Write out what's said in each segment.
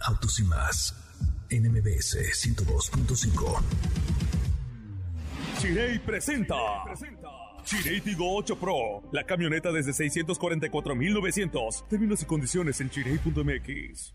Autos y más en MBS 102.5. Chirei presenta. Chirei Tigo 8 Pro, la camioneta desde 644,900. Términos y condiciones en chirei.mx.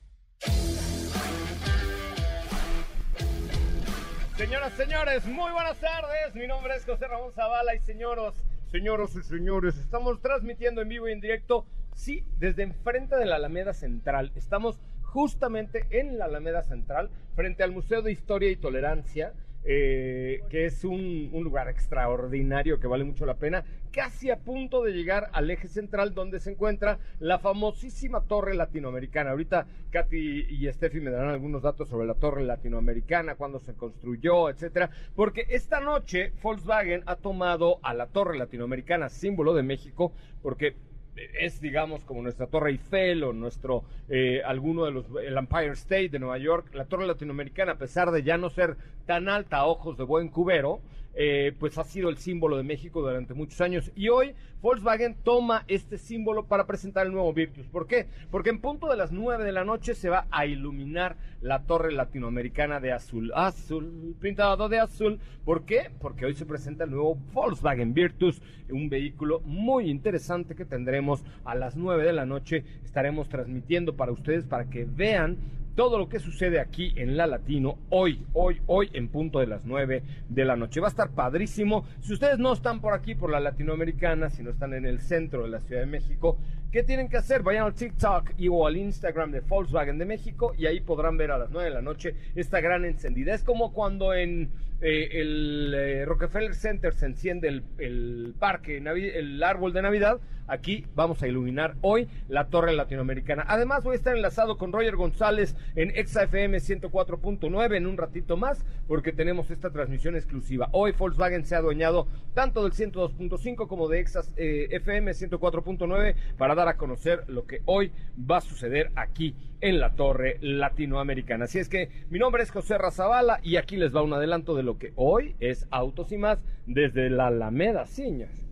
Señoras, señores, muy buenas tardes. Mi nombre es José Ramón Zavala y señoros, señoros y señores, estamos transmitiendo en vivo y en directo, sí, desde enfrente de la Alameda Central. Estamos justamente en la Alameda Central, frente al Museo de Historia y Tolerancia, eh, que es un, un, lugar extraordinario que vale mucho la pena, casi a punto de llegar al eje central donde se encuentra la famosísima Torre Latinoamericana. Ahorita Katy y Steffi me darán algunos datos sobre la Torre Latinoamericana, cuándo se construyó, etcétera, porque esta noche Volkswagen ha tomado a la Torre Latinoamericana, símbolo de México, porque es, digamos, como nuestra Torre Eiffel o nuestro, eh, alguno de los, el Empire State de Nueva York, la Torre Latinoamericana, a pesar de ya no ser tan alta a ojos de buen cubero, eh, pues ha sido el símbolo de México durante muchos años. Y hoy Volkswagen toma este símbolo para presentar el nuevo Virtus. ¿Por qué? Porque en punto de las 9 de la noche se va a iluminar la torre latinoamericana de azul. Azul, pintado de azul. ¿Por qué? Porque hoy se presenta el nuevo Volkswagen Virtus, un vehículo muy interesante que tendremos a las 9 de la noche. Estaremos transmitiendo para ustedes para que vean todo lo que sucede aquí en La Latino hoy, hoy, hoy en punto de las 9 de la noche. Va a estar padrísimo. Si ustedes no están por aquí, por la Latinoamericana, si no están en el centro de la Ciudad de México, ¿qué tienen que hacer? Vayan al TikTok y o al Instagram de Volkswagen de México y ahí podrán ver a las 9 de la noche esta gran encendida. Es como cuando en eh, el eh, Rockefeller Center se enciende el, el parque, el árbol de Navidad. Aquí vamos a iluminar hoy la Torre Latinoamericana. Además, voy a estar enlazado con Roger González en XFM 104.9 en un ratito más, porque tenemos esta transmisión exclusiva. Hoy Volkswagen se ha adueñado tanto del 102.5 como de Exas, eh, FM 104.9 para dar a conocer lo que hoy va a suceder aquí en la Torre Latinoamericana. Así es que mi nombre es José Razabala y aquí les va un adelanto de lo que hoy es Autos y más desde la Alameda, señores.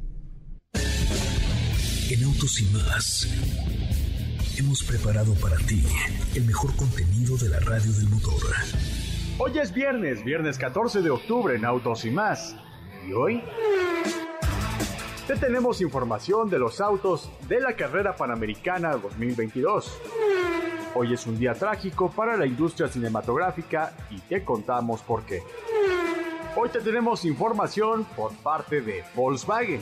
En Autos y más hemos preparado para ti el mejor contenido de la radio del motor. Hoy es viernes, viernes 14 de octubre en Autos y más. ¿Y hoy? Te tenemos información de los autos de la carrera panamericana 2022. Hoy es un día trágico para la industria cinematográfica y te contamos por qué. Hoy te tenemos información por parte de Volkswagen.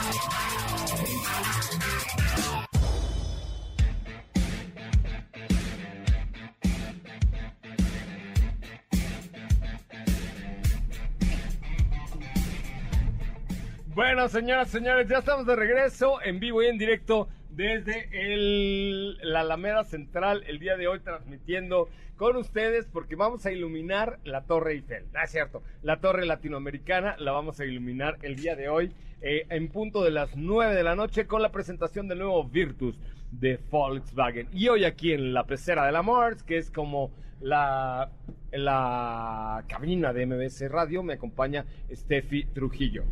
Bueno, señoras, señores, ya estamos de regreso en vivo y en directo desde el, la Alameda Central el día de hoy transmitiendo con ustedes porque vamos a iluminar la Torre Eiffel. Ah, es cierto, la Torre Latinoamericana la vamos a iluminar el día de hoy eh, en punto de las 9 de la noche con la presentación del nuevo Virtus de Volkswagen. Y hoy aquí en la pecera de la Mars, que es como la, la cabina de MBC Radio, me acompaña Steffi Trujillo.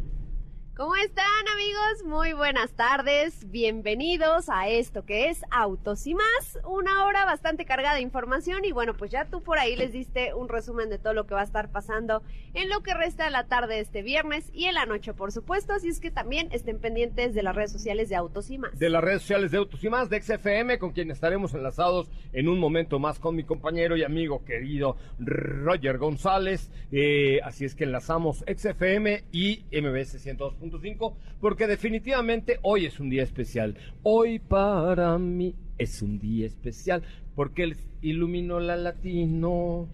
¿Cómo están amigos? Muy buenas tardes. Bienvenidos a esto que es Autos y más. Una hora bastante cargada de información y bueno, pues ya tú por ahí les diste un resumen de todo lo que va a estar pasando en lo que resta de la tarde de este viernes y en la noche, por supuesto. Así es que también estén pendientes de las redes sociales de Autos y más. De las redes sociales de Autos y más, de XFM, con quien estaremos enlazados en un momento más con mi compañero y amigo querido Roger González. Eh, así es que enlazamos XFM y MBS 102.5, porque definitivamente hoy es un día especial. Hoy para mí es un día especial, porque iluminó la latino.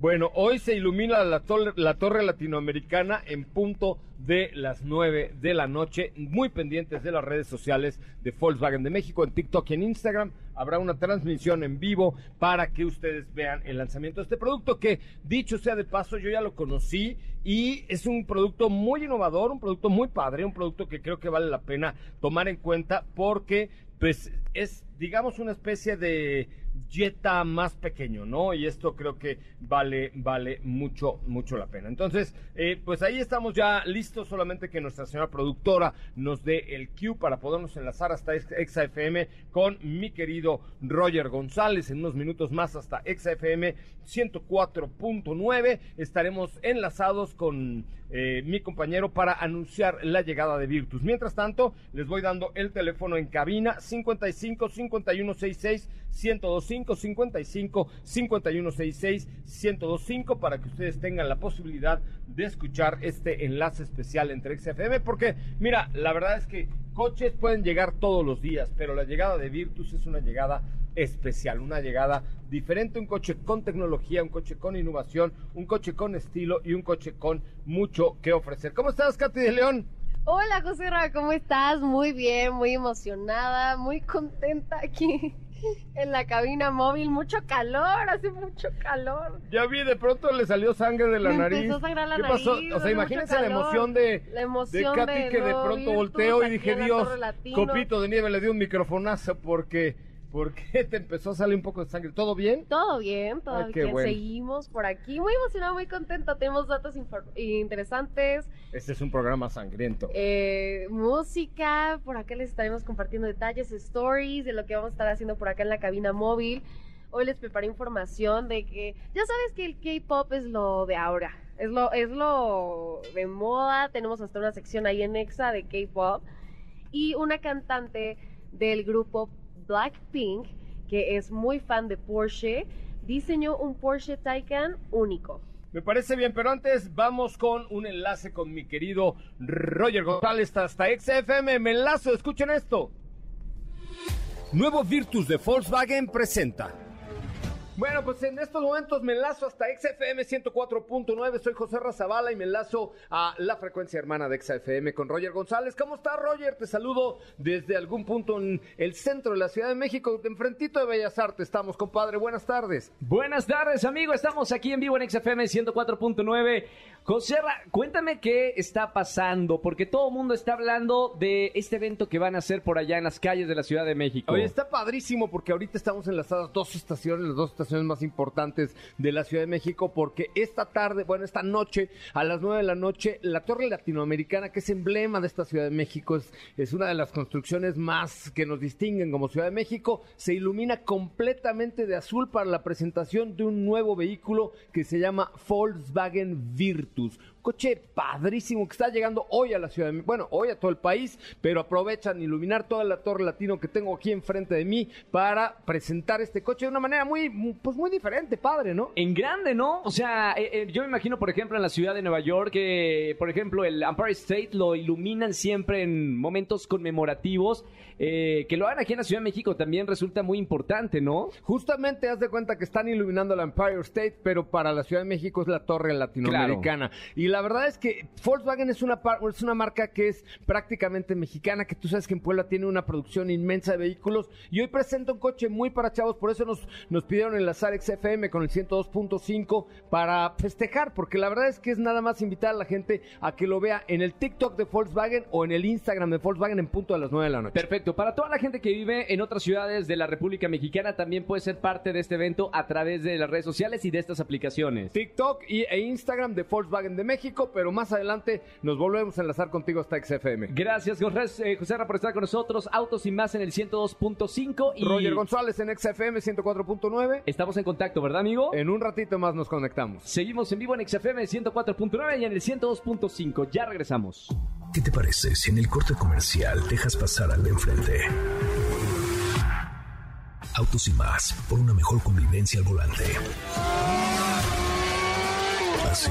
Bueno, hoy se ilumina la, tol- la torre latinoamericana en punto de las 9 de la noche. Muy pendientes de las redes sociales de Volkswagen de México, en TikTok y en Instagram. Habrá una transmisión en vivo para que ustedes vean el lanzamiento de este producto que, dicho sea de paso, yo ya lo conocí y es un producto muy innovador, un producto muy padre, un producto que creo que vale la pena tomar en cuenta porque pues es digamos una especie de Jetta más pequeño, ¿no? Y esto creo que vale, vale mucho, mucho la pena. Entonces, eh, pues ahí estamos ya listos, solamente que nuestra señora productora nos dé el cue para podernos enlazar hasta ExaFM con mi querido Roger González. En unos minutos más hasta ExaFM 104.9 estaremos enlazados con eh, mi compañero para anunciar la llegada de Virtus. Mientras tanto, les voy dando el teléfono en cabina 55 51 66 1025 55 51 66 1025 para que ustedes tengan la posibilidad de escuchar este enlace especial entre XFM porque mira, la verdad es que coches pueden llegar todos los días, pero la llegada de Virtus es una llegada especial, una llegada diferente, un coche con tecnología, un coche con innovación, un coche con estilo y un coche con mucho que ofrecer. ¿Cómo estás, Katy de León? Hola, José Ra, ¿cómo estás? Muy bien, muy emocionada, muy contenta aquí en la cabina móvil. Mucho calor, hace mucho calor. Ya vi, de pronto le salió sangre de la Me nariz. empezó a sangrar la ¿Qué pasó? O sea, imagínense la emoción de, La emoción de Katy de que de pronto volteó y dije, Dios, Torre Latino". copito de nieve le dio un microfonazo porque, porque te empezó a salir un poco de sangre. ¿Todo bien? Todo bien, todo Ay, qué bien. bueno. Seguimos por aquí. Muy emocionada, muy contenta. Tenemos datos interesantes, Este es un programa sangriento. eh, música. Por acá les estaremos compartiendo detalles, stories de lo que vamos a estar haciendo por acá en la cabina móvil. Hoy les preparé información de que ya sabes que el K-pop es lo de ahora. Es lo, es lo de moda. Tenemos hasta una sección ahí en Exa de K-pop. Y una cantante del grupo Blackpink, que es muy fan de Porsche, diseñó un Porsche Taycan único. Me parece bien, pero antes vamos con un enlace con mi querido Roger González hasta XFM. Me enlazo, escuchen esto. Nuevo Virtus de Volkswagen presenta. Bueno, pues en estos momentos me enlazo hasta XFM 104.9. Soy José Razabala y me enlazo a la frecuencia hermana de XFM con Roger González. ¿Cómo está, Roger? Te saludo desde algún punto en el centro de la Ciudad de México, de enfrentito de Bellas Artes. Estamos, compadre. Buenas tardes. Buenas tardes, amigo. Estamos aquí en vivo en XFM 104.9. José, Ra, cuéntame qué está pasando, porque todo el mundo está hablando de este evento que van a hacer por allá en las calles de la Ciudad de México. Oye, está padrísimo porque ahorita estamos enlazadas dos estaciones, las dos estaciones más importantes de la Ciudad de México, porque esta tarde, bueno, esta noche, a las nueve de la noche, la Torre Latinoamericana, que es emblema de esta Ciudad de México, es, es una de las construcciones más que nos distinguen como Ciudad de México, se ilumina completamente de azul para la presentación de un nuevo vehículo que se llama Volkswagen Virtus estudos coche padrísimo que está llegando hoy a la ciudad de bueno, hoy a todo el país, pero aprovechan iluminar toda la torre latino que tengo aquí enfrente de mí para presentar este coche de una manera muy, pues muy diferente, padre, ¿no? En grande, ¿no? O sea, eh, eh, yo me imagino, por ejemplo, en la ciudad de Nueva York, que, por ejemplo, el Empire State lo iluminan siempre en momentos conmemorativos. eh, que lo hagan aquí en la Ciudad de México también resulta muy importante, ¿no? Justamente haz de cuenta que están iluminando la Empire State, pero para la Ciudad de México es la torre latinoamericana. Y la verdad es que Volkswagen es una, es una marca que es prácticamente mexicana, que tú sabes que en Puebla tiene una producción inmensa de vehículos. Y hoy presenta un coche muy para chavos, por eso nos, nos pidieron enlazar XFM con el 102.5 para festejar, porque la verdad es que es nada más invitar a la gente a que lo vea en el TikTok de Volkswagen o en el Instagram de Volkswagen en punto a las 9 de la noche. Perfecto. Para toda la gente que vive en otras ciudades de la República Mexicana, también puede ser parte de este evento a través de las redes sociales y de estas aplicaciones. TikTok y, e Instagram de Volkswagen de México. México, pero más adelante nos volvemos a enlazar contigo hasta XFM. Gracias, José, eh, José por estar con nosotros. Autos y más en el 102.5. Y Roger González en XFM 104.9. estamos en contacto, ¿verdad, amigo? En un ratito más nos conectamos. Seguimos en vivo en XFM 104.9 y en el 102.5. Ya regresamos. ¿Qué te parece si en el corte comercial dejas pasar al de enfrente? Autos y más, por una mejor convivencia al volante. ¿Así?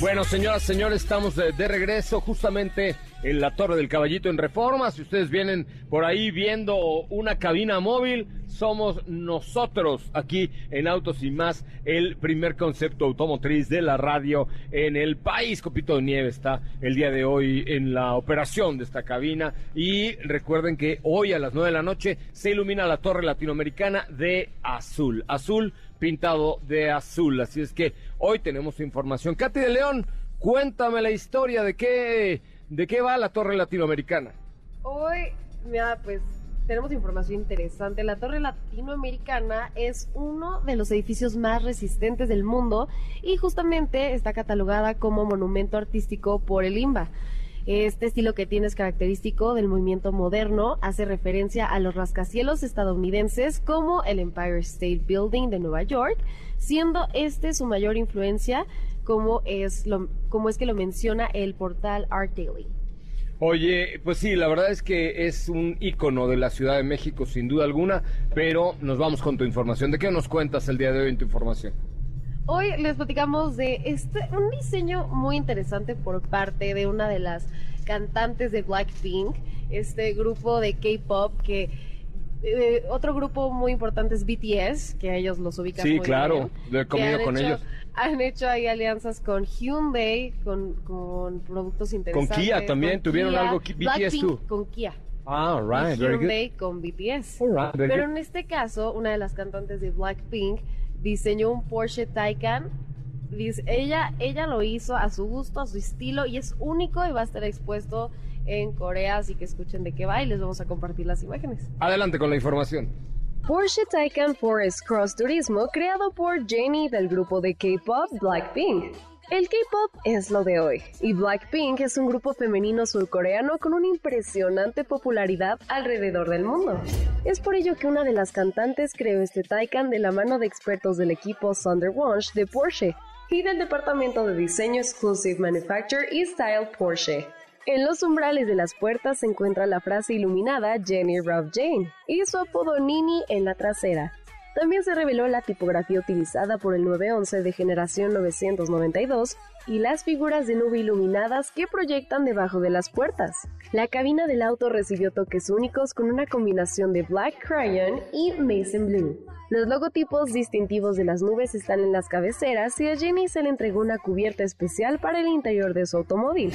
Bueno, señoras, señores, estamos de, regreso justamente en la Torre del Caballito en Reforma. Si ustedes vienen por ahí viendo una cabina móvil, somos nosotros aquí en Autos y Más, el primer concepto automotriz de la radio en el país. Copito de Nieve está el día de hoy en la operación de esta cabina. Y recuerden que hoy a las 9 de la noche se ilumina la Torre Latinoamericana de azul. Azul pintado de azul. Así es que hoy tenemos información. Katy de León, cuéntame la historia de qué, de qué va la Torre Latinoamericana. Hoy, mira, pues tenemos información interesante. La Torre Latinoamericana es uno de los edificios más resistentes del mundo y justamente está catalogada como monumento artístico por el INBA. Este estilo que tiene es característico del movimiento moderno, hace referencia a los rascacielos estadounidenses como el Empire State Building de Nueva York, siendo este su mayor influencia como es, lo, como es que lo menciona el portal Art Daily. Oye, pues sí, la verdad es que es un ícono de la Ciudad de México, sin duda alguna, pero nos vamos con tu información. ¿De qué nos cuentas el día de hoy en tu información? Hoy les platicamos de este un diseño muy interesante por parte de una de las cantantes de Blackpink, este grupo de K-pop que eh, otro grupo muy importante es BTS, que ellos los ubican Sí, muy claro, bien, he comido han con hecho- ellos. Han hecho ahí alianzas con Hyundai, con, con productos interesantes. Kia también, con tuvieron Kia, algo BTS tú. con Kia. Ah, y right, very good. Hyundai con BTS. Alright, very Pero good. en este caso, una de las cantantes de Blackpink diseñó un Porsche Taycan. Dice, ella, ella lo hizo a su gusto, a su estilo y es único y va a estar expuesto en Corea, así que escuchen de qué va y les vamos a compartir las imágenes. Adelante con la información. Porsche Taycan Forest Cross Turismo creado por Jennie del grupo de K-pop Blackpink. El K-pop es lo de hoy, y Blackpink es un grupo femenino surcoreano con una impresionante popularidad alrededor del mundo. Es por ello que una de las cantantes creó este Taycan de la mano de expertos del equipo Thunderwatch de Porsche y del departamento de diseño Exclusive Manufacture y Style Porsche. En los umbrales de las puertas se encuentra la frase iluminada Jenny Rob Jane y su apodo Nini en la trasera. También se reveló la tipografía utilizada por el 911 de generación 992 y las figuras de nube iluminadas que proyectan debajo de las puertas. La cabina del auto recibió toques únicos con una combinación de Black Crayon y Mason Blue. Los logotipos distintivos de las nubes están en las cabeceras y a Jenny se le entregó una cubierta especial para el interior de su automóvil.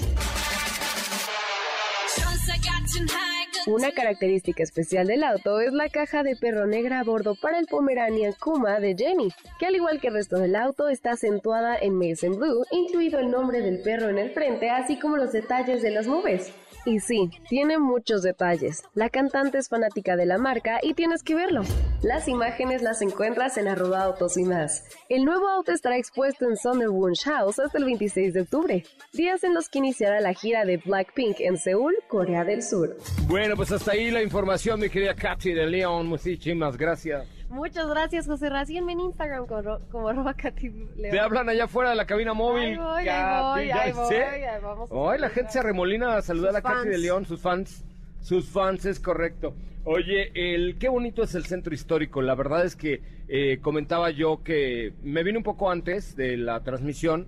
Una característica especial del auto es la caja de perro negra a bordo para el Pomeranian Kuma de Jenny, que al igual que el resto del auto está acentuada en Mason Blue, incluido el nombre del perro en el frente, así como los detalles de las nubes. Y sí, tiene muchos detalles. La cantante es fanática de la marca y tienes que verlo. Las imágenes las encuentras en arroba autos y más. El nuevo auto estará expuesto en Sonderwunsch House hasta el 26 de octubre, días en los que iniciará la gira de Blackpink en Seúl, Corea del Sur. Bueno, pues hasta ahí la información, mi querida Katy de León. Muchísimas gracias. Muchas gracias, José Ra. Sígueme en Instagram como, como arroba Katy León. Te hablan allá afuera de la cabina móvil. Ahí voy, ahí Katy, voy, ahí voy, ahí vamos a Hoy la gente se arremolina a saludar Sus a Katy de. León, sus fans. Sus fans, es correcto. Oye, el qué bonito es el centro histórico. La verdad es que eh, comentaba yo que me vine un poco antes de la transmisión.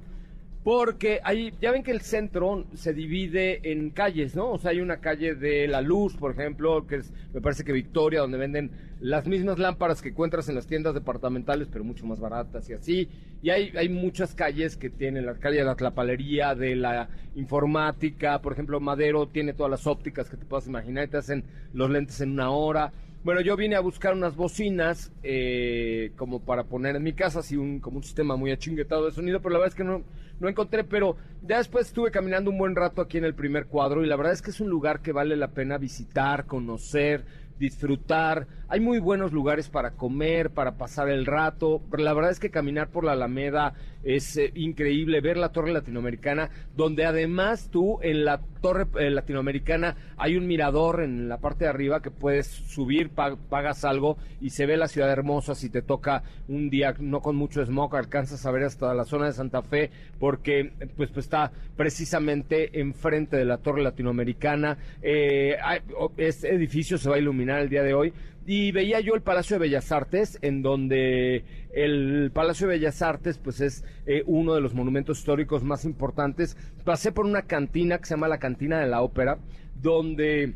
Porque hay, ya ven que el centro se divide en calles, ¿no? O sea, hay una calle de La Luz, por ejemplo, que es, me parece que Victoria, donde venden las mismas lámparas que encuentras en las tiendas departamentales, pero mucho más baratas y así. Y hay, hay muchas calles que tienen, la calle de la tlapalería, de la informática, por ejemplo, Madero tiene todas las ópticas que te puedas imaginar, y te hacen los lentes en una hora. Bueno, yo vine a buscar unas bocinas eh, como para poner en mi casa, así un, como un sistema muy achinguetado de sonido, pero la verdad es que no, no encontré, pero ya después estuve caminando un buen rato aquí en el primer cuadro y la verdad es que es un lugar que vale la pena visitar, conocer, disfrutar. Hay muy buenos lugares para comer, para pasar el rato. La verdad es que caminar por la Alameda es eh, increíble, ver la Torre Latinoamericana, donde además tú en la Torre eh, Latinoamericana hay un mirador en la parte de arriba que puedes subir, pa- pagas algo y se ve la ciudad hermosa. Si te toca un día no con mucho smog, alcanzas a ver hasta la zona de Santa Fe, porque pues, pues está precisamente enfrente de la Torre Latinoamericana. Eh, hay- este edificio se va a iluminar el día de hoy. Y veía yo el Palacio de Bellas Artes, en donde el Palacio de Bellas Artes, pues es eh, uno de los monumentos históricos más importantes. Pasé por una cantina que se llama la Cantina de la Ópera, donde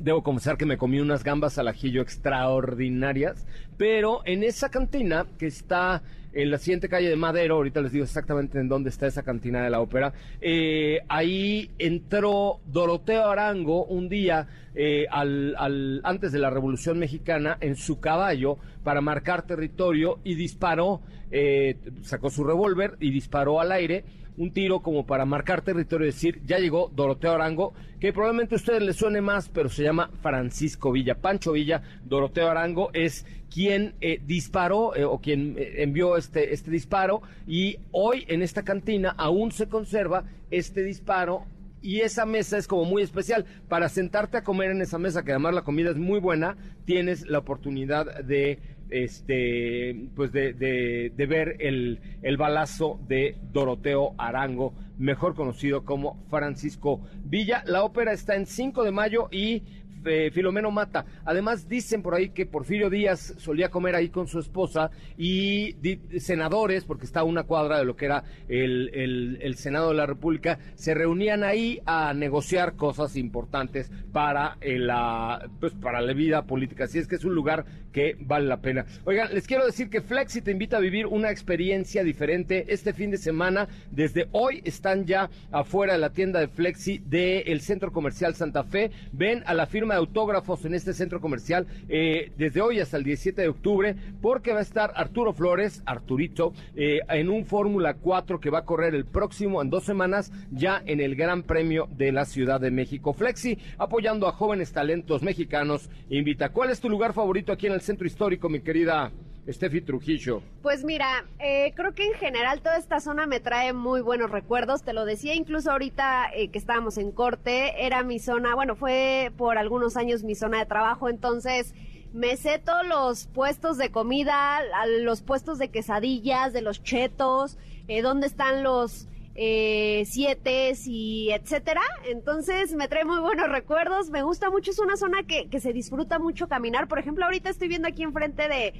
Debo confesar que me comí unas gambas al ajillo extraordinarias, pero en esa cantina que está en la siguiente calle de Madero, ahorita les digo exactamente en dónde está esa cantina de la ópera, eh, ahí entró Doroteo Arango un día eh, al, al- antes de la Revolución Mexicana en su caballo para marcar territorio y disparó, eh, sacó su revólver y disparó al aire un tiro como para marcar territorio y decir, ya llegó Doroteo Arango, que probablemente a ustedes les suene más, pero se llama Francisco Villa. Pancho Villa, Doroteo Arango es quien eh, disparó eh, o quien envió este, este disparo y hoy en esta cantina aún se conserva este disparo y esa mesa es como muy especial. Para sentarte a comer en esa mesa, que además la comida es muy buena, tienes la oportunidad de este pues de, de- de ver el, el balazo de Doroteo Arango, mejor conocido como Francisco Villa. La ópera está en 5 de mayo y eh, Filomeno Mata. Además, dicen por ahí que Porfirio Díaz solía comer ahí con su esposa y senadores, porque está una cuadra de lo que era el, el- el Senado de la República, se reunían ahí a negociar cosas importantes para, eh, la, pues, para la vida política. Así es que es un lugar que vale la pena. Oigan, les quiero decir que Flexi te invita a vivir una experiencia diferente este fin de semana. Desde hoy están ya afuera de la tienda de Flexi del Centro Comercial Santa Fe. Ven a la firma autógrafos en este centro comercial eh, desde hoy hasta el 17 de octubre porque va a estar Arturo Flores, Arturito, eh, en un Fórmula 4 que va a correr el próximo en dos semanas ya en el Gran Premio de la Ciudad de México. Flexi apoyando a jóvenes talentos mexicanos. Invita, ¿cuál es tu lugar favorito aquí en el centro histórico, mi querida Steffi Trujillo? Pues mira, eh, creo que en general toda esta zona me trae muy buenos recuerdos. Te lo decía incluso ahorita eh, que estábamos en corte, era mi zona, bueno, fue por algunos años mi zona de trabajo, entonces me sé todos los puestos de comida, los puestos de quesadillas, de los chetos, eh, dónde están los eh, sietes y etcétera. Entonces me trae muy buenos recuerdos. Me gusta mucho, es una zona que, que se disfruta mucho caminar. Por ejemplo, ahorita estoy viendo aquí enfrente de,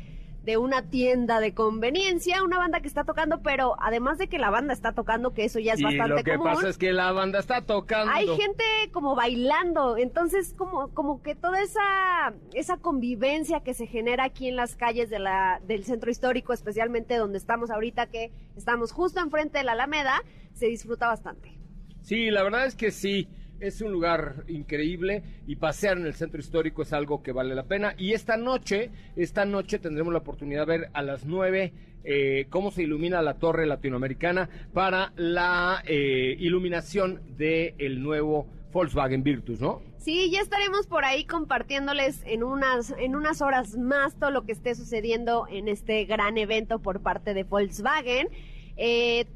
de una tienda de conveniencia, una banda que está tocando, pero además de que la banda está tocando, que eso ya es y bastante lo que común. pasa es que la banda está tocando. Hay gente como bailando, entonces como, como que toda esa, esa convivencia que se genera aquí en las calles de la, del centro histórico, especialmente donde estamos ahorita, que estamos justo enfrente de la Alameda, se disfruta bastante. Sí, la verdad es que sí. Es un lugar increíble y pasear en el centro histórico es algo que vale la pena. Y esta noche, esta noche tendremos la oportunidad de ver a las 9 eh, cómo se ilumina la torre latinoamericana para la eh, iluminación del nuevo Volkswagen Virtus, ¿no? Sí, ya estaremos por ahí compartiéndoles en unas, en unas horas más todo lo que esté sucediendo en este gran evento por parte de Volkswagen. Eh,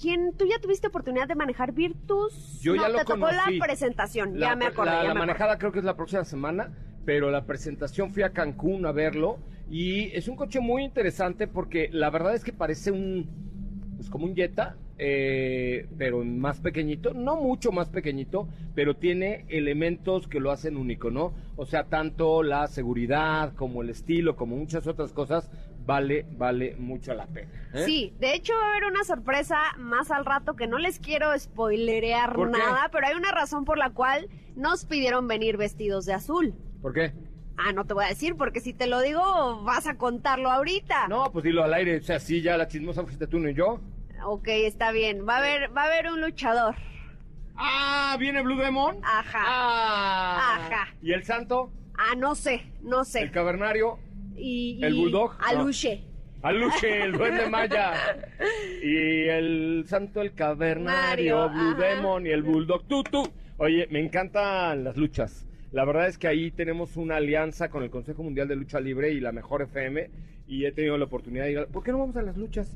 ¿quién, ¿Tú ya tuviste oportunidad de manejar Virtus? Yo no, ya lo te tocó la presentación, La, ya me acordé. la- ya la me acordé. manejada creo que es la próxima semana, pero la presentación fui a Cancún a verlo y es un coche muy interesante porque la verdad es que parece un pues como un Jetta, eh, pero más pequeñito, no mucho más pequeñito, pero tiene elementos que lo hacen único, ¿no? O sea, tanto la seguridad como el estilo, como muchas otras cosas, vale, vale mucho la pena. ¿eh? Sí, de hecho va a haber una sorpresa más al rato que no les quiero spoilerear nada, pero hay una razón por la cual nos pidieron venir vestidos de azul. ¿Por qué? Ah, no te voy a decir porque si te lo digo vas a contarlo ahorita. No, pues dilo al aire, o sea, sí, ya la chismosa fuiste tú, no yo. Ok, está bien. Va a haber, va a haber un luchador. Ah, ¿viene Blue Demon? Ajá. Ah. Ajá. ¿Y el santo? Ah, no sé, no sé. El cavernario, y, ¿El y bulldog? Aluche. Aluche, el duende maya. Y el santo, el cavernario, Mario, Blue ajá. Demon y el bulldog tutu. Oye, me encantan las luchas. La verdad es que ahí tenemos una alianza con el Consejo Mundial de Lucha Libre y la Mejor FM. Y he tenido la oportunidad de ir. a- ¿Por qué no vamos a las luchas?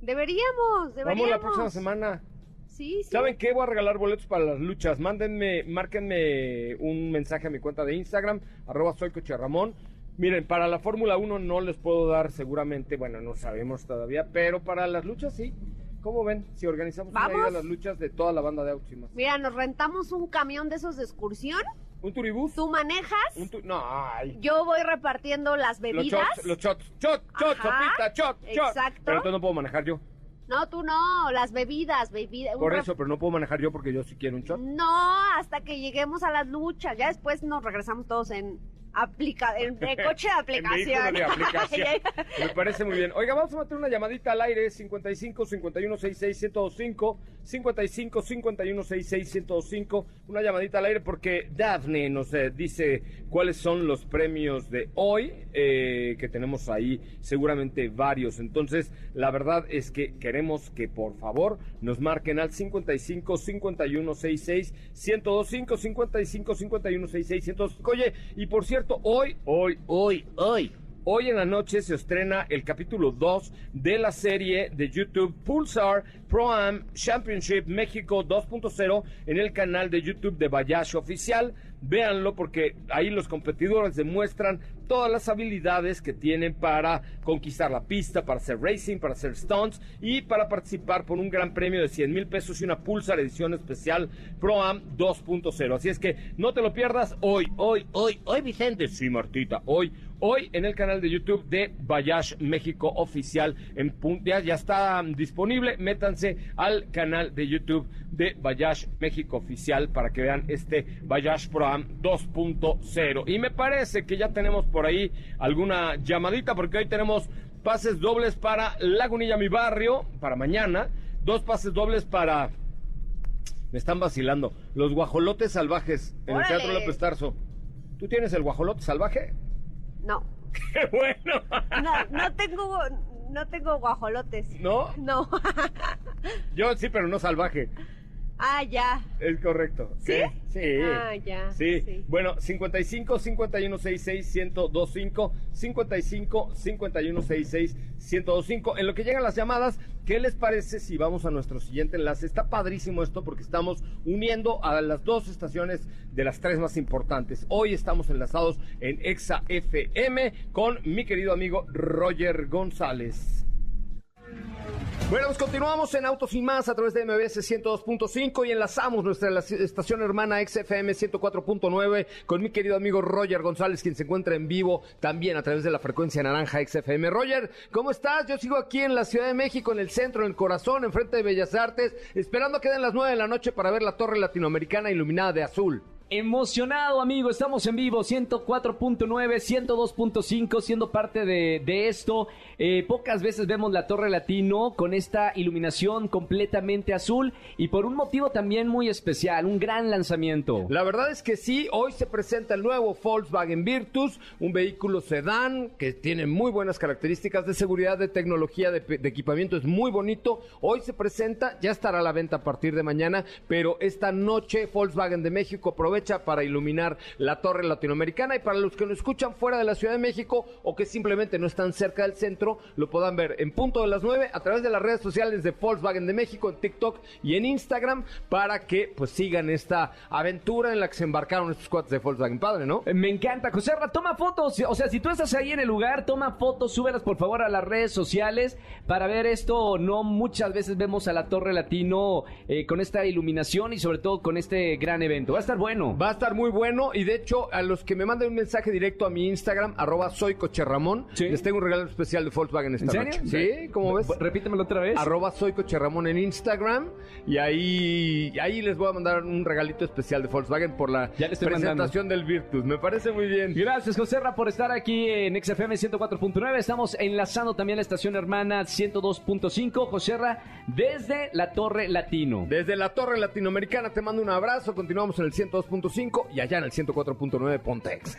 Deberíamos, deberíamos. Vamos la próxima semana. Sí, sí. ¿Saben qué? Voy a regalar boletos para las luchas. Mándenme, márquenme un mensaje a mi cuenta de Instagram, arroba soy Coche Ramón. Miren, para la Fórmula 1 no les puedo dar seguramente, bueno, no sabemos todavía, pero para las luchas sí. ¿Cómo ven? Si organizamos una Vamos. las luchas de toda la banda de autos y más. Mira, nos rentamos un camión de esos de excursión. ¿Un turibús? Tú manejas. Un tu- No, ay. Yo voy repartiendo las Los bebidas. shots, los shots, shot, shot, sopita, shot, shot. exacto. Pero entonces no puedo manejar yo. No, tú no, las bebidas, bebidas. Por eso, pero no puedo manejar yo porque yo sí quiero un shot. No, hasta que lleguemos a las luchas. Ya después nos regresamos todos en aplica de coche de aplicación. de aplicación. Me parece muy bien. Oiga, vamos a meter una llamadita al aire. 55 51 66 1025 55 51 66 1025 Una llamadita al aire porque Daphne nos eh, dice cuáles son los premios de hoy. eh, que tenemos ahí seguramente varios. Entonces, la verdad es que queremos que por favor nos marquen al 55 51 66 1025 55 51 66 1025 Oye, y por cierto, hoy, hoy, hoy, hoy. Hoy en la noche se estrena el capítulo 2 de la serie de YouTube Pulsar Pro Am Championship México 2.0 en el canal de YouTube de Bayash Oficial. Véanlo porque ahí los competidores demuestran todas las habilidades que tienen para conquistar la pista, para hacer racing, para hacer stunts y para participar por un gran premio de 100 mil pesos y una Pulsar edición especial Pro Am 2.0. Así es que no te lo pierdas hoy, hoy, hoy, hoy Vicente. Sí, Martita, hoy, hoy en el canal de YouTube de Bayash México Oficial. En pun- ya, está disponible. Métanse al canal de YouTube de Bayash México Oficial para que vean este Bayash Pro Am 2.0. Y me parece que ya tenemos por ahí alguna llamadita porque hoy tenemos pases dobles para Lagunilla, mi barrio, para mañana. Dos pases dobles para... Me están vacilando. Los guajolotes salvajes en el. Teatro López Tarso. ¿Tú tienes el guajolote salvaje? No, ¡Qué bueno! no, no tengo, no tengo guajolotes. ¿No? No. Yo sí, pero no salvaje. Ah, ya. Es correcto. ¿Sí? Sí. Ah, ya, Sí. sí. Bueno, 55 51 66 1025 55 51 66 1025. En lo que llegan las llamadas, ¿qué les parece si vamos a nuestro siguiente enlace? Está padrísimo esto porque estamos uniendo a las dos estaciones de las tres más importantes. Hoy estamos enlazados en Exa FM con mi querido amigo Roger González. Bueno, pues continuamos en Autos y Más a través de MBS 102.5 y enlazamos nuestra estación hermana XFM 104.9 con mi querido amigo Roger González, quien se encuentra en vivo también a través de la frecuencia naranja XFM. Roger, ¿cómo estás? Yo sigo aquí en la Ciudad de México, en el centro, en el corazón, enfrente de Bellas Artes, esperando que den las 9 de la noche para ver la torre latinoamericana iluminada de azul. Emocionado, amigo. Estamos en vivo, 104.9, 102.5, siendo parte de, de esto. Eh, pocas veces vemos la Torre Latino con esta iluminación completamente azul y por un motivo también muy especial, un gran lanzamiento. La verdad es que sí, hoy se presenta el nuevo Volkswagen Virtus, un vehículo sedán que tiene muy buenas características de seguridad, de tecnología, de, de equipamiento, es muy bonito. Hoy se presenta, ya estará a la venta a partir de mañana, pero esta noche Volkswagen de México para iluminar la torre latinoamericana y para los que nos escuchan fuera de la Ciudad de México o que simplemente no están cerca del centro, lo puedan ver en punto de las 9 a través de las redes sociales de Volkswagen de México, en TikTok y en Instagram para que pues sigan esta aventura en la que se embarcaron estos cuates de Volkswagen. Padre, ¿no? Eh, Me encanta, José toma fotos. O sea, si tú estás ahí en el lugar, toma fotos, súbelas por favor a las redes sociales para ver esto. No muchas veces vemos a la Torre Latino eh, con esta iluminación y sobre todo con este gran evento. Va a estar bueno. Va a estar muy bueno y de hecho a los que me manden un mensaje directo a mi Instagram, arroba soy Coche Ramón, Sí. les tengo un regalo especial de Volkswagen esta ¿En serio? noche. ¿Sí? ¿Cómo ves? Repítemelo otra vez. Arroba soy Coche Ramón en Instagram y ahí, ahí les voy a mandar un regalito especial de Volkswagen por la Ya presentación del Virtus. Me parece muy bien. Gracias, José Ra, por estar aquí en XFM 104.9. Estamos enlazando también la estación hermana 102.5. José Ra, desde la Torre Latino. Desde la Torre Latinoamericana te mando un abrazo. Continuamos en el 102.5 y allá en el 104.9 Pontex.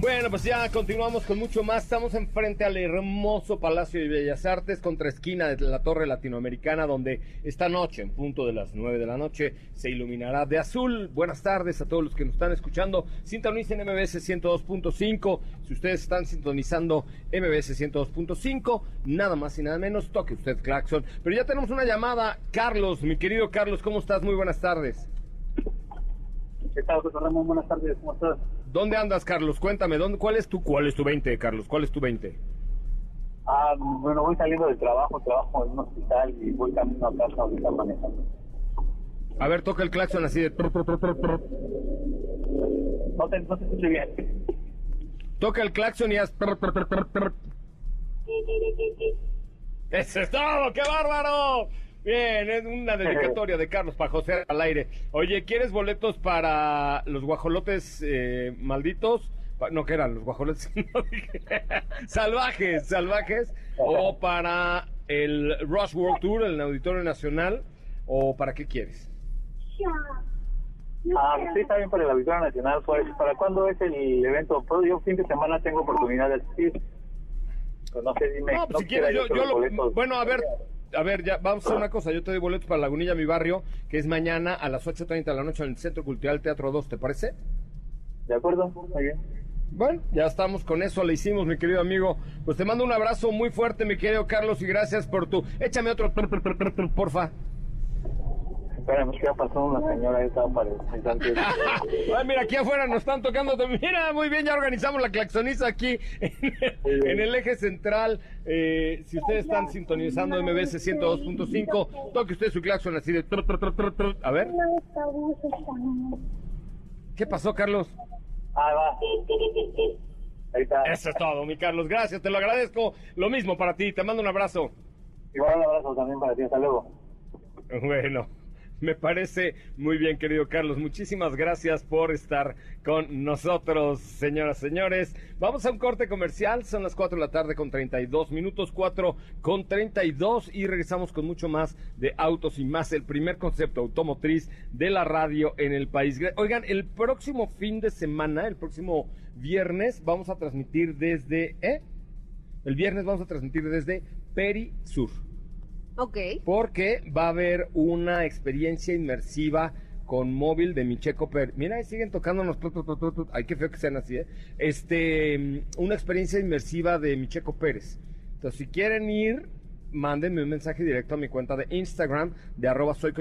Bueno, pues ya continuamos con mucho más. Estamos enfrente al hermoso Palacio de Bellas Artes, contra esquina de la Torre Latinoamericana, donde esta noche, en punto de las 9 de la noche, se iluminará de azul. Buenas tardes a todos los que nos están escuchando. Sintonicen MBS 102.5. Si ustedes están sintonizando MBS 102.5, nada más y nada menos, toque usted claxon. Pero ya tenemos una llamada. Carlos, mi querido Carlos, ¿cómo estás? Muy buenas tardes. ¿Qué tal, José Ramón? Buenas tardes, ¿cómo estás? ¿Dónde andas, Carlos? Cuéntame, ¿dónde, cuál, es tu, ¿cuál es tu 20, Carlos? ¿Cuál es tu 20? Ah, bueno, voy saliendo del trabajo, trabajo en un hospital y voy camino a casa ahorita manejando. A ver, toca el claxon así de... No te, no te escuché bien. Toca el claxon y haz... ¡Eso es todo! ¡Qué bárbaro! Bien, es una dedicatoria de Carlos para José al aire. Oye, ¿quieres boletos para los guajolotes eh, malditos? No, que eran los guajolotes? No, dije. salvajes, salvajes. O para el Rush World Tour, el Auditorio Nacional. ¿O para qué quieres? Ah, sí, está bien para el Auditorio Nacional. Pues, ¿Para cuándo es el evento? Pues yo fin de semana tengo oportunidad de asistir. Pues no sé, dime. No, pues si quieres, yo, yo lo... Bueno, a ver, a ver, ya vamos a hacer una cosa. Yo te doy boletos para Lagunilla, mi barrio, que es mañana a las 8.30 de la noche en el Centro Cultural Teatro 2, ¿te parece? De acuerdo, muy bien. Bueno, ya estamos con eso, le hicimos, mi querido amigo. Pues te mando un abrazo muy fuerte, mi querido Carlos, y gracias por tu... Échame otro, porfa. Espérame, que ya pasó una señora ahí estaba para antes. Ay, mira, aquí afuera nos están tocando. Mira, muy bien, ya organizamos la claxoniza aquí en el, en el eje central. Eh, si ustedes están sintonizando MBS 102.5, toque usted su claxon así de... tru, tru, tru. A ver, ¿qué pasó, Carlos? Ah, va. Ahí está. Eso es todo, mi Carlos. Gracias, te lo agradezco. Lo mismo para ti, te mando un abrazo. Igual un abrazo también para ti. Hasta luego. Bueno, me parece muy bien, querido Carlos. Muchísimas gracias por estar con nosotros, señoras, señores. Vamos a un corte comercial. Son las 4 de la tarde con 32 minutos, 4 con 32 y regresamos con mucho más de autos y más. El primer concepto automotriz de la radio en el país. Oigan, el próximo fin de semana, el próximo viernes, vamos a transmitir desde... ¿eh? El viernes vamos a transmitir desde Perisur. Ok. Porque va a haber una experiencia inmersiva con móvil de Micheco Pérez. Mira, ahí siguen tocándonos. Ay, qué feo que sean así, ¿eh? Este, mm, una experiencia inmersiva de Micheco Pérez. Entonces, si quieren ir, mándenme un mensaje directo a mi cuenta de Instagram de arroba soy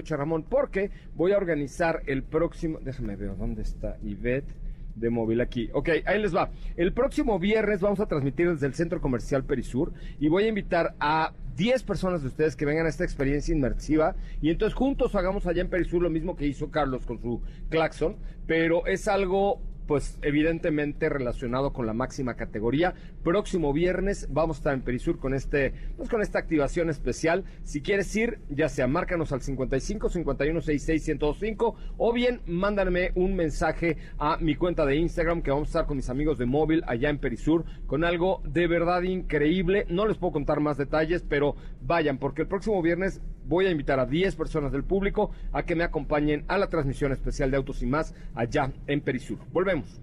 porque voy a organizar el próximo... Déjame ver, ¿dónde está Ivette? de móvil aquí. Ok, ahí les va. El próximo viernes vamos a transmitir desde el Centro Comercial Perisur y voy a invitar a 10 personas de ustedes que vengan a esta experiencia inmersiva y entonces juntos hagamos allá en Perisur lo mismo que hizo Carlos con su claxon, pero es algo pues evidentemente relacionado con la máxima categoría. Próximo viernes vamos a estar en Perisur con este, pues con esta activación especial. Si quieres ir, ya sea márcanos al 55 51 66 1025 o bien mándame un mensaje a mi cuenta de Instagram que vamos a estar con mis amigos de móvil allá en Perisur con algo de verdad increíble. No les puedo contar más detalles, pero vayan porque el próximo viernes voy a invitar a 10 personas del público a que me acompañen a la transmisión especial de Autos y más allá en Perisur. Volvemos.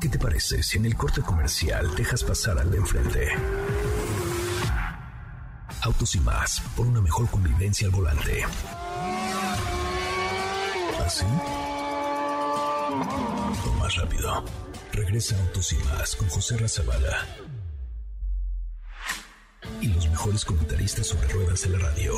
¿Qué te parece si en el corte comercial dejas pasar al de enfrente? Autos y más, por una mejor convivencia al volante. ¿Así? O más rápido. Regresa Autos y más con José Razabala. Y los mejores comentaristas sobre ruedas de la radio.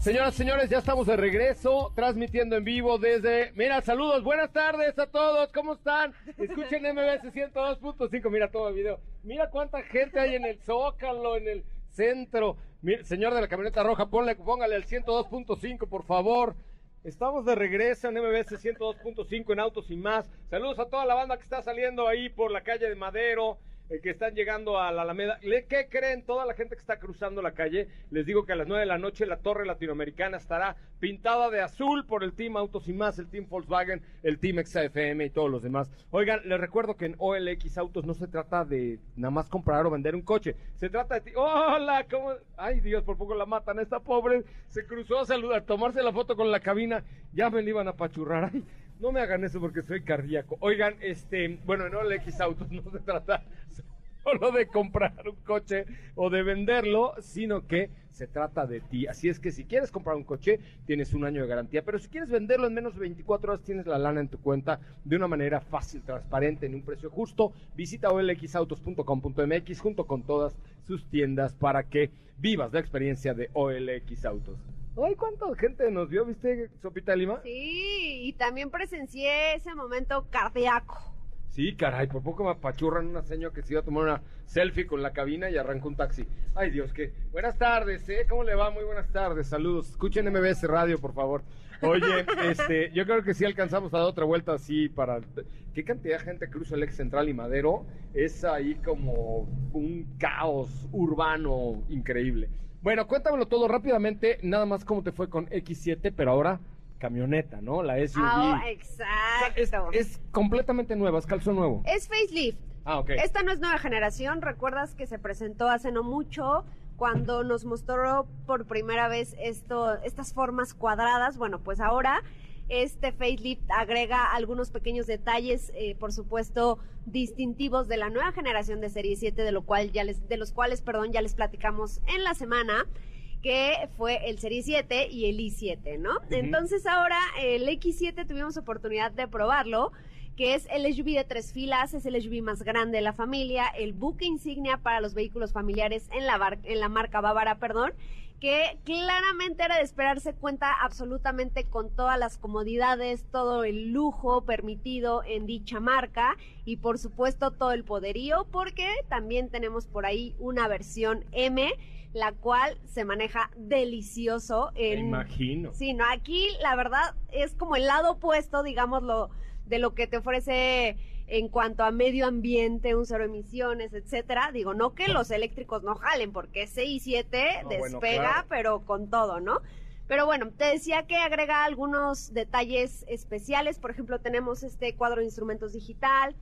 Señoras, señores, ya estamos de regreso, transmitiendo en vivo desde... Mira, saludos, buenas tardes a todos, ¿cómo están? Escuchen MBS 102.5, mira todo el video. Mira cuánta gente hay en el Zócalo, en el centro. Señor de la camioneta roja, ponle, póngale al 102.5, por favor. Estamos de regreso en MBS 102.5 en Autos y más. Saludos a toda la banda que está saliendo ahí por la calle de Madero, que están llegando a la Alameda. ¿Qué creen? Toda la gente que está cruzando la calle, les digo que a las 9 de la noche la Torre Latinoamericana estará pintada de azul por el Team Autos y más, el Team Volkswagen, el Team XFM y todos los demás. Oigan, les recuerdo que en OLX Autos no se trata de nada más comprar o vender un coche, se trata de. ¡Hola! ¿Cómo? Ay, Dios, por poco la matan. Esta pobre se cruzó a saludar, tomarse la foto con la cabina. Ya me iban a pachurrar. Ay, No me hagan eso porque soy cardíaco. Oigan, este, bueno, en OLX Autos no se trata solo de comprar un coche o de venderlo, sino que se trata de ti. Así es que si quieres comprar un coche, tienes un año de garantía, pero si quieres venderlo en menos de 24 horas, tienes la lana en tu cuenta de una manera fácil, transparente, en un precio justo. Visita olxautos.com.mx junto con todas sus tiendas para que vivas la experiencia de OLX Autos. Ay, cuánta gente nos vio, ¿viste, Sopita Lima? Sí, y también presencié ese momento cardíaco. Sí, caray, por poco me apachurran una señora que se iba a tomar una selfie con la cabina y arrancó un taxi. Ay, Dios, que. Buenas tardes, ¿eh? ¿Cómo le va? Muy buenas tardes, saludos. Escuchen MBS Radio, por favor. Oye, este, yo creo que sí alcanzamos a dar otra vuelta así para. ¿Qué cantidad de gente cruza el ex central y Madero? Es ahí como un caos urbano increíble. Bueno, cuéntamelo todo rápidamente, nada más cómo te fue con X7, pero ahora camioneta, ¿no? La SUV. Ah, es, exacto. es completamente nueva, es calzo nuevo. Es facelift. Ah, ok. Esta no es nueva generación. ¿Recuerdas que se presentó hace no mucho cuando nos mostró por primera vez esto, estas formas cuadradas? Bueno, pues ahora este facelift agrega algunos pequeños detalles, eh, por supuesto, distintivos de la nueva generación de Serie 7, de, lo cual ya les, de los cuales perdón, ya les platicamos en la semana que fue el Serie 7 y el i7, ¿no? Entonces ahora el X7 tuvimos oportunidad de probarlo, que es el SUV de tres filas, es el SUV más grande de la familia, el buque insignia para los vehículos familiares en la, bar- en la marca Bávara, perdón, que claramente era de esperarse cuenta absolutamente con todas las comodidades, todo el lujo permitido en dicha marca y por supuesto todo el poderío, porque también tenemos por ahí una versión M, la cual se maneja delicioso Me en... imagino. Sí, no, aquí la verdad es como el lado opuesto, digámoslo, de lo que te ofrece en cuanto a medio ambiente, un cero emisiones, etcétera. Digo, no que los eléctricos no jalen, porque ese i7 No, bueno, despega, claro. pero con todo, ¿no? Pero bueno, te decía que agrega algunos detalles especiales. Por ejemplo, tenemos este cuadro de instrumentos digital,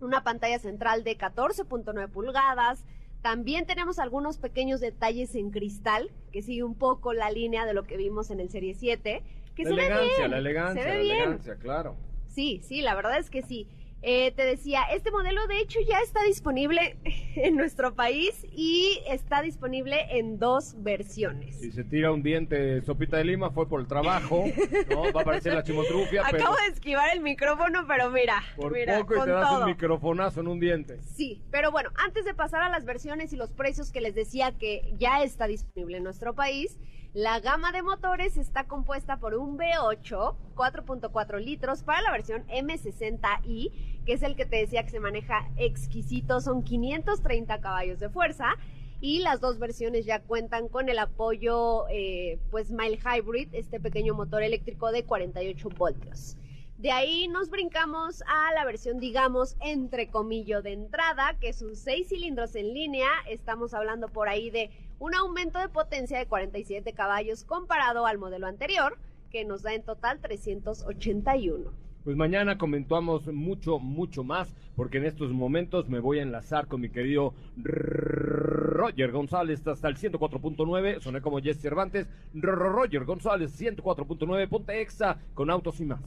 una pantalla central de 14.9 pulgadas. También tenemos algunos pequeños detalles en cristal, que sigue un poco la línea de lo que vimos en el Serie 7. Que la se ve elegancia, bien, la elegancia, se ve la bien. elegancia, claro. Sí, sí, la verdad es que sí. Eh, te decía, este modelo de hecho ya está disponible en nuestro país y está disponible en dos versiones. Si se tira un diente Sopita de Lima fue por el trabajo, ¿no? Va a aparecer la chimotrufia, pero Acabo de esquivar el micrófono, pero mira, por mira, poco y con te das todo. un microfonazo en un diente. Sí, pero bueno, antes de pasar a las versiones y los precios que les decía que ya está disponible en nuestro país, la gama de motores está compuesta por un V8 4.4 litros para la versión M60i, que es el que te decía que se maneja exquisito, son 530 caballos de fuerza. Y las dos versiones ya cuentan con el apoyo, eh, pues, Mile Hybrid, este pequeño motor eléctrico de 48 voltios. De ahí nos brincamos a la versión, digamos, entre comillas de entrada, que sus seis cilindros en línea. Estamos hablando por ahí de un aumento de potencia de 47 caballos comparado al modelo anterior, que nos da en total 381. Pues mañana comentamos mucho, mucho más, porque en estos momentos me voy a enlazar con mi querido Roger González hasta el 104.9. Soné como Jesse Cervantes. Roger González, 104.9. Ponte Exa con autos y más.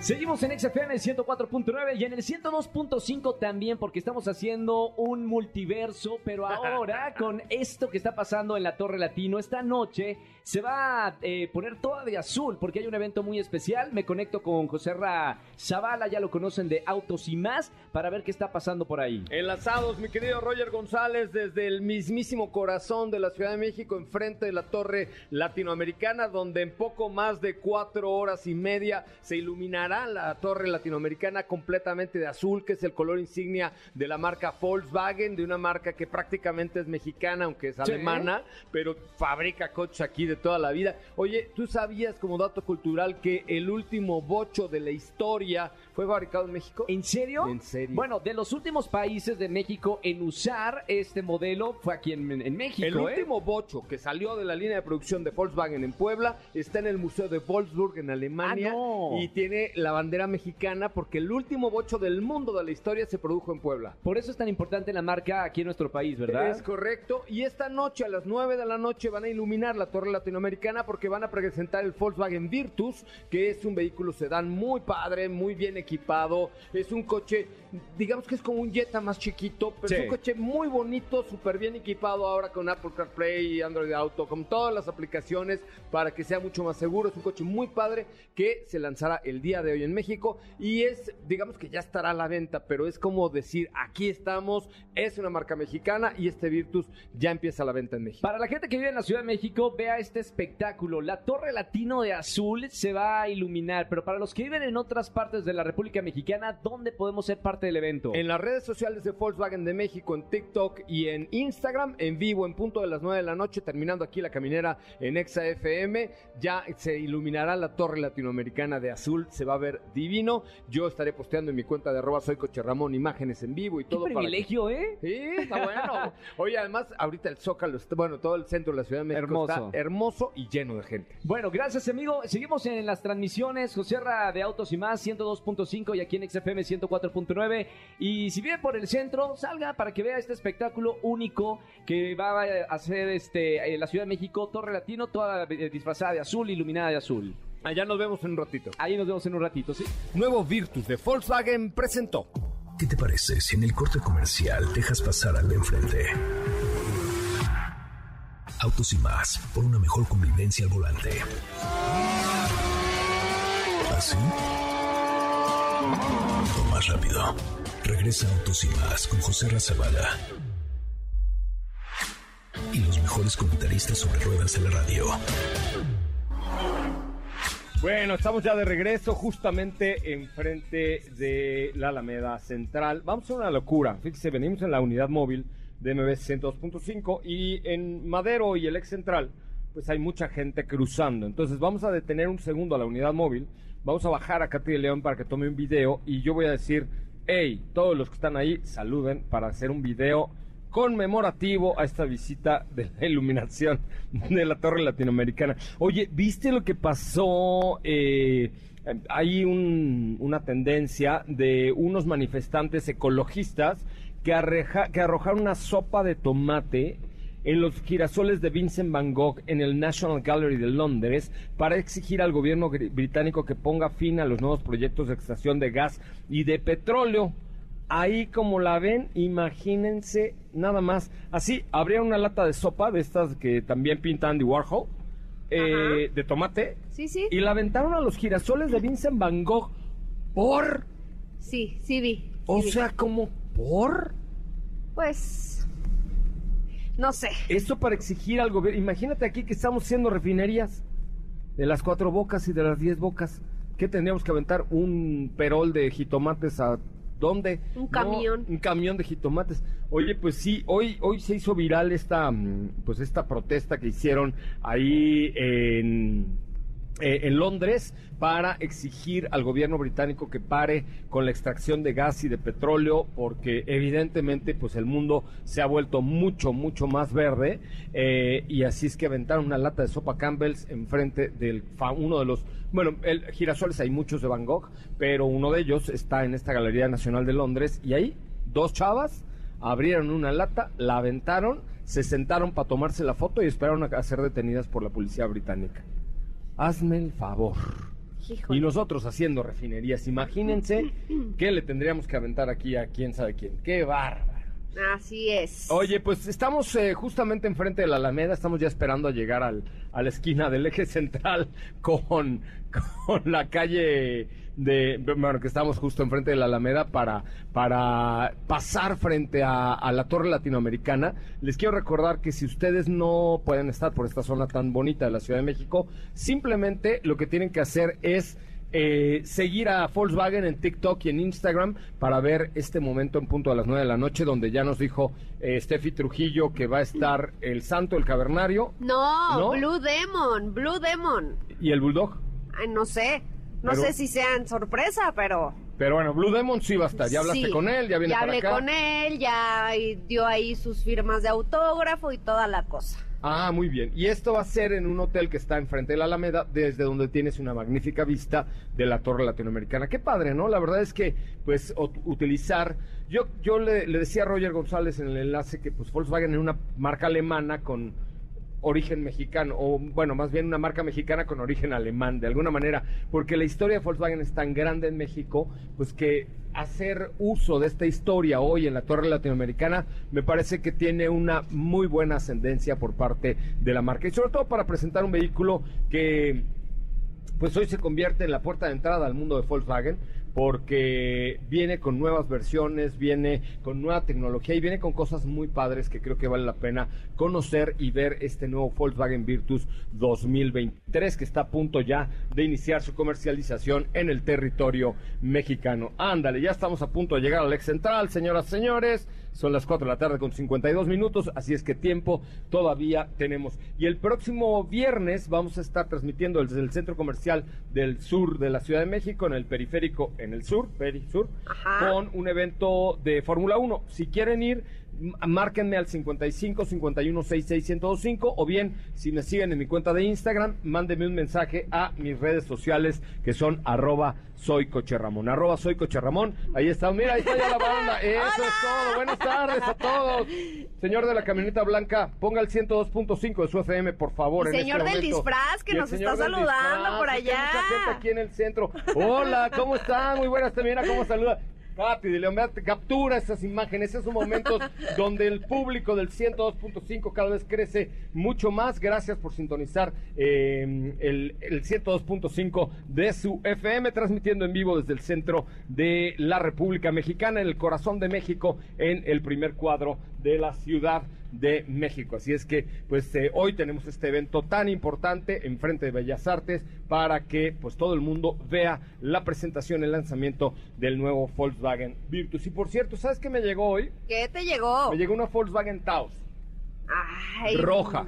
Seguimos en XFM 104.9 y en el 102.5 también porque estamos haciendo un multiverso, pero ahora con esto que está pasando en la Torre Latino, esta noche se va a eh, poner toda de azul porque hay un evento muy especial. Me conecto con José Ra Zavala, ya lo conocen de Autos y más, para ver qué está pasando por ahí. Enlazados, mi querido Roger González, desde el mismísimo corazón de la Ciudad de México, enfrente de la Torre Latinoamericana, donde en poco más de cuatro horas y media se iluminará la Torre Latinoamericana completamente de azul, que es el color insignia de la marca Volkswagen, de una marca que prácticamente es mexicana, aunque es Sí. alemana, pero fabrica coches aquí de toda la vida. Oye, ¿tú sabías como dato cultural que el último bocho de la historia fue fabricado en México? ¿En serio? En serio. Bueno, de los últimos países de México en usar este modelo fue aquí en, en México. El ¿eh? último bocho que salió de la línea de producción de Volkswagen en Puebla está en el Museo de Wolfsburg en Alemania Ah, no. y tiene la bandera mexicana porque el último bocho del mundo de la historia se produjo en Puebla. Por eso es tan importante la marca aquí en nuestro país, ¿verdad? Es correcto. Y esta noche, a las 9 de la noche, van a iluminar la Torre Latinoamericana porque van a presentar el Volkswagen Virtus, que es un vehículo sedán muy padre, muy bien equipado. Es un coche, digamos que es como un Jetta más chiquito, pero Sí. es un coche muy bonito, súper bien equipado ahora con Apple CarPlay y Android Auto, con todas las aplicaciones para que sea mucho más seguro. Es un coche muy padre que se lanzará el día de hoy en México y es, digamos que ya estará a la venta, pero es como decir, aquí estamos, es una marca mexicana y este Virtus ya empieza la venta en México. Para la gente que vive en la Ciudad de México, vea este espectáculo. La Torre Latino de Azul se va a iluminar, pero para los que viven en otras partes de la República Mexicana, ¿dónde podemos ser parte del evento? En las redes sociales de Volkswagen de México, en TikTok y en Instagram, en vivo, en punto de las 9 de la noche, terminando aquí la caminera en Exa FM, ya se iluminará la torre latinoamericana de azul, se va a ver divino. Yo estaré posteando en mi cuenta de arroba soy Coche Ramón imágenes en vivo y Qué todo. para que- privilegio, ¿eh? Sí, está bueno. Oye, además, ahorita el Zócalo, está, bueno, todo el centro de la Ciudad de México Hermoso. está hermoso y lleno de gente. Bueno, gracias amigo. Seguimos en las transmisiones, José Ra de Autos y Más, 102.5 y aquí en XFM 104.9. Y si viene por el centro, salga para que vea este espectáculo único que va a hacer este, eh, la Ciudad de México, Torre Latino, toda eh, disfrazada de azul, iluminada de azul. Allá nos vemos en un ratito. Ahí nos vemos en un ratito, ¿sí? Nuevo Virtus de Volkswagen presentó. ¿Qué te parece si en el corte comercial dejas pasar al de enfrente? Autos y más, por una mejor convivencia al volante. ¿Así? O más rápido. Regresa Autos y más con José Razabala. Y los mejores comentaristas sobre ruedas de la radio. Bueno, estamos ya de regreso justamente enfrente de la Alameda Central. Vamos a una locura. Fíjese, venimos en la unidad móvil de MBS 102.5 y en Madero y el ex central, pues hay mucha gente cruzando. Entonces vamos a detener un segundo a la unidad móvil. Vamos a bajar a Katy de León para que tome un video y yo voy a decir, hey, todos los que están ahí, saluden para hacer un video conmemorativo a esta visita de la iluminación de la Torre Latinoamericana. Oye, ¿viste lo que pasó? Eh, hay un- una tendencia de unos manifestantes ecologistas que, arreja- que arrojaron una sopa de tomate en los girasoles de Vincent Van Gogh en el National Gallery de Londres para exigir al gobierno británico que ponga fin a los nuevos proyectos de extracción de gas y de petróleo. Ahí como la ven, imagínense nada más. Así, habría una lata de sopa de estas que también pinta Andy Warhol, eh, de tomate, Sí, sí. y la aventaron a los girasoles de Vincent Van Gogh por... Sí, sí vi. sí O vi. sea, como por... Pues. No sé. Esto para exigir al gobierno. Imagínate aquí que estamos haciendo refinerías de las cuatro bocas y de las diez bocas. ¿Qué tendríamos que aventar? Un perol de jitomates a dónde? Un No, camión. un camión de jitomates. Oye, pues sí, hoy, hoy se hizo viral esta, mm, pues esta protesta que hicieron ahí en, eh, en Londres para exigir al gobierno británico que pare con la extracción de gas y de petróleo porque evidentemente pues el mundo se ha vuelto mucho mucho más verde eh, y así es que aventaron una lata de sopa Campbell's enfrente del uno de los bueno el girasoles hay muchos de Van Gogh pero uno de ellos está en esta Galería Nacional de Londres y ahí dos chavas abrieron una lata la aventaron se sentaron para tomarse la foto y esperaron a ser detenidas por la policía británica Hazme el favor. Híjole. Y nosotros haciendo refinerías. Imagínense qué le tendríamos que aventar aquí a quién sabe quién. ¡Qué bárbaro! Así es. Oye, pues estamos eh, justamente enfrente de la Alameda, estamos ya esperando a llegar al, a la esquina del eje central con, con la calle de, bueno, que estamos justo enfrente de la Alameda para, para pasar frente a, a la Torre Latinoamericana. Les quiero recordar que si ustedes no pueden estar por esta zona tan bonita de la Ciudad de México, simplemente lo que tienen que hacer es eh, seguir a Volkswagen en TikTok y en Instagram para ver este momento en punto a las 9 de la noche, donde ya nos dijo eh, Steffi Trujillo que va a estar el Santo, el Cavernario No, ¿No? Blue Demon, Blue Demon. y el Bulldog. Ay, no sé. No Pero- sé si sean sorpresa, pero. Pero bueno, Blue Demon sí va a estar. Ya hablaste sí. con él, ya viene Ya para hablé acá. con él, ya dio ahí sus firmas de autógrafo y toda la cosa. Ah, muy bien. Y esto va a ser en un hotel que está enfrente de la Alameda, desde donde tienes una magnífica vista de la Torre Latinoamericana. Qué padre, ¿no? La verdad es que, pues, utilizar. Yo, yo le, le decía a Roger González en el enlace que, pues, Volkswagen es una marca alemana con origen mexicano, o bueno, más bien una marca mexicana con origen alemán, de alguna manera, porque la historia de Volkswagen es tan grande en México, pues que hacer uso de esta historia hoy en la Torre Latinoamericana me parece que tiene una muy buena ascendencia por parte de la marca, y sobre todo para presentar un vehículo que pues hoy se convierte en la puerta de entrada al mundo de Volkswagen porque viene con nuevas versiones, viene con nueva tecnología y viene con cosas muy padres que creo que vale la pena conocer y ver este nuevo Volkswagen Virtus 2023 que está a punto ya de iniciar su comercialización en el territorio mexicano. Ándale, ya estamos a punto de llegar al ex central, señoras señores. Son las 4 de la tarde con 52 minutos, así es que tiempo todavía tenemos. Y el próximo viernes vamos a estar transmitiendo desde el centro comercial del sur de la Ciudad de México, en el periférico, en el sur, perisur, Ajá. con un evento de Fórmula 1. Si quieren ir, márquenme al 55 51 66 1025 o bien si me siguen en mi cuenta de Instagram, mándenme un mensaje a mis redes sociales que son arroba soy Coche Ramón, arroba soy Coche Ramón. Ahí está, mira, ahí está ya la banda. Eso es todo. Buenas tardes a todos. Señor de la camioneta blanca, ponga el 102.5 de su FM, por favor. En señor este del momento. disfraz, que nos está saludando por allá. mucha gente aquí en el centro. Hola, ¿cómo están? Muy buenas, mira cómo saluda. Katy de León, captura esas imágenes, esos momentos donde el público del 102.5 cada vez crece mucho más. Gracias por sintonizar eh, el, el 102.5 de su FM, transmitiendo en vivo desde el centro de la República Mexicana, en el corazón de México, en el primer cuadro de la ciudad de México. Así es que, pues eh, hoy tenemos este evento tan importante en frente de Bellas Artes para que, pues todo el mundo vea la presentación, el lanzamiento del nuevo Volkswagen Virtus. Y por cierto, ¿sabes qué me llegó hoy? ¿Qué te llegó? Me llegó una Volkswagen Taos Ay, roja,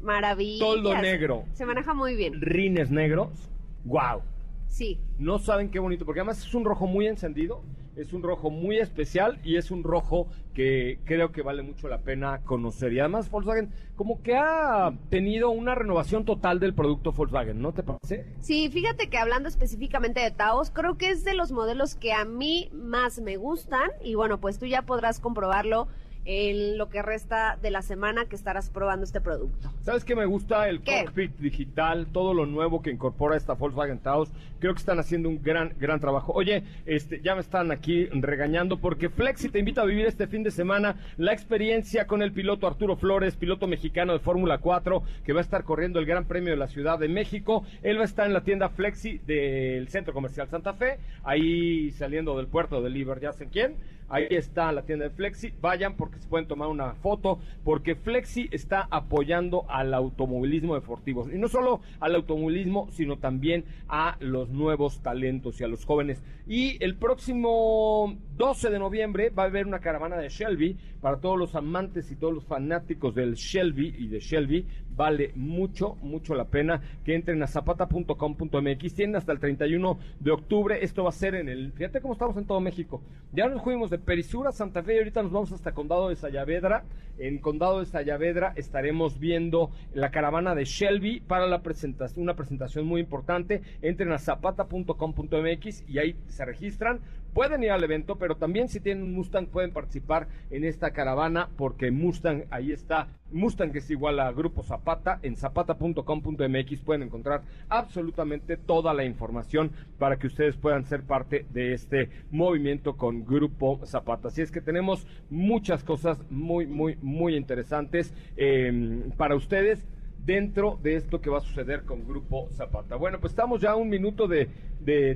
Maravilla. toldo negro, Se maneja muy bien. rines negros. ¡Wow! Sí. No saben qué bonito, porque además es un rojo muy encendido, es un rojo muy especial y es un rojo que creo que vale mucho la pena conocer. Y además Volkswagen como que ha tenido una renovación total del producto Volkswagen, ¿no te parece? Sí, fíjate que hablando específicamente de Taos, creo que es de los modelos que a mí más me gustan y bueno, pues tú ya podrás comprobarlo en lo que resta de la semana que estarás probando este producto. ¿Sabes qué me gusta? El ¿Qué? cockpit digital, todo lo nuevo que incorpora esta Volkswagen Taos. Creo que están haciendo un gran, gran trabajo. Oye, este, ya me están aquí regañando porque Flexi te invita a vivir este fin de semana la experiencia con el piloto Arturo Flores, piloto mexicano de Fórmula 4, que va a estar corriendo el Gran Premio de la Ciudad de México. Él va a estar en la tienda Flexi del Centro Comercial Santa Fe, ahí saliendo del puerto de Liber, ya sé quién. Ahí está la tienda de Flexi. Vayan porque se pueden tomar una foto. Porque Flexi está apoyando al automovilismo deportivo. Y no solo al automovilismo, sino también a los nuevos talentos y a los jóvenes. Y el próximo 12 de noviembre va a haber una caravana de Shelby para todos los amantes y todos los fanáticos del Shelby y de Shelby. Vale mucho, mucho la pena que entren a zapata.com.mx. Tienen hasta el 31 de octubre. Esto va a ser en el. Fíjate cómo estamos en todo México. Ya nos fuimos de Perisura, Santa Fe y ahorita nos vamos hasta Condado de Sayavedra. En Condado de Sayavedra estaremos viendo la caravana de Shelby para la presentación, una presentación muy importante. Entren a zapata.com.mx y ahí se registran. Pueden ir al evento, pero también si tienen un Mustang pueden participar en esta caravana porque Mustang ahí está. Mustang que es igual a Grupo Zapata. En zapata.com.mx pueden encontrar absolutamente toda la información para que ustedes puedan ser parte de este movimiento con Grupo Zapata. Así es que tenemos muchas cosas muy, muy, muy interesantes eh, para ustedes dentro de esto que va a suceder con Grupo Zapata. Bueno, pues estamos ya a un minuto de,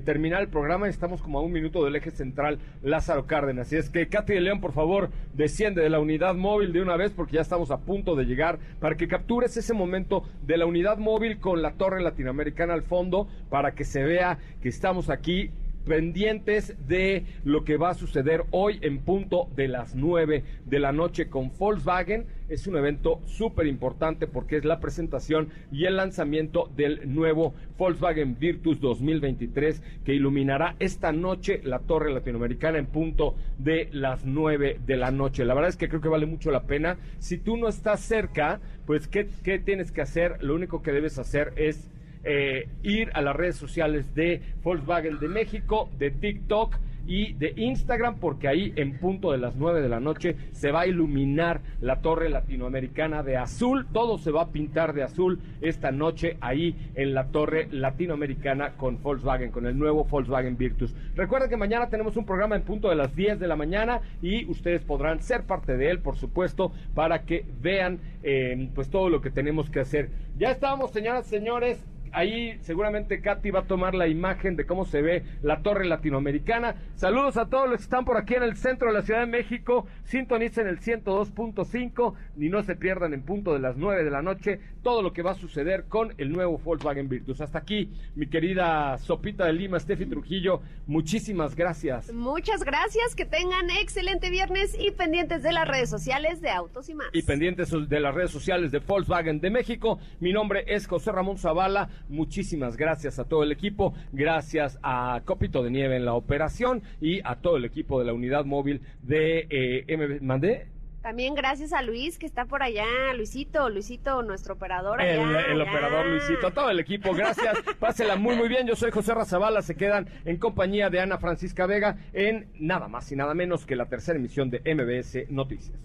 terminar el programa, estamos como a un minuto del eje central Lázaro Cárdenas. Así es que Katy de León, por favor, desciende de la unidad móvil de una vez porque ya estamos a punto de llegar para que captures ese momento de la unidad móvil con la torre latinoamericana al fondo para que se vea que estamos aquí pendientes de lo que va a suceder hoy en punto de las 9 de la noche con Volkswagen. Es un evento súper importante porque es la presentación y el lanzamiento del nuevo Volkswagen Virtus 2023 que iluminará esta noche la torre latinoamericana en punto de las 9 de la noche. La verdad es que creo que vale mucho la pena. Si tú no estás cerca, pues ¿qué, qué tienes que hacer? Lo único que debes hacer es eh, ir a las redes sociales de Volkswagen de México, de TikTok y de Instagram, porque ahí en punto de las 9 de la noche se va a iluminar la torre latinoamericana de azul. Todo se va a pintar de azul esta noche ahí en la torre latinoamericana con Volkswagen, con el nuevo Volkswagen Virtus. Recuerden que mañana tenemos un programa en punto de las 10 de la mañana y ustedes podrán ser parte de él, por supuesto, para que vean eh, pues todo lo que tenemos que hacer. Ya estamos, señoras y señores Ahí seguramente Katy va a tomar la imagen de cómo se ve la torre latinoamericana. Saludos a todos los que están por aquí en el centro de la Ciudad de México. Sintonicen el 102.5 y no se pierdan en punto de las 9 de la noche todo lo que va a suceder con el nuevo Volkswagen Virtus. Hasta aquí, mi querida Sopita de Lima, Steffi Trujillo. Muchísimas gracias. Muchas gracias. Que tengan excelente viernes y pendientes de las redes sociales de Autos y más. Y pendientes de las redes sociales de Volkswagen de México. Mi nombre es José Ramón Zavala. Muchísimas gracias a todo el equipo, gracias a Copito de Nieve en la operación y a todo el equipo de la unidad móvil de eh, MB. ¿Mandé? También gracias a Luis que está por allá, Luisito, Luisito, nuestro operador. el, allá, el allá. operador Luisito, todo el equipo, gracias. Pásela muy muy bien. Yo soy José Razabala, se quedan en compañía de Ana Francisca Vega en nada más y nada menos que la tercera emisión de MBS Noticias.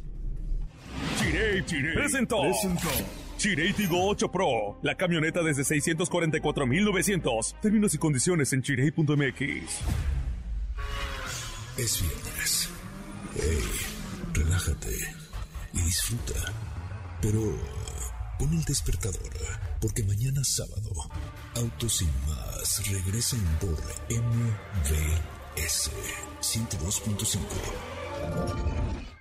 Chirey, Chirey. Presentó. Tigo 8 Pro. La camioneta desde 644,900. Términos y condiciones en chirey.mx. Es viernes. Hey, relájate y disfruta. Pero pon el despertador, porque mañana sábado, Autos sin más regresan por MVS 102.5.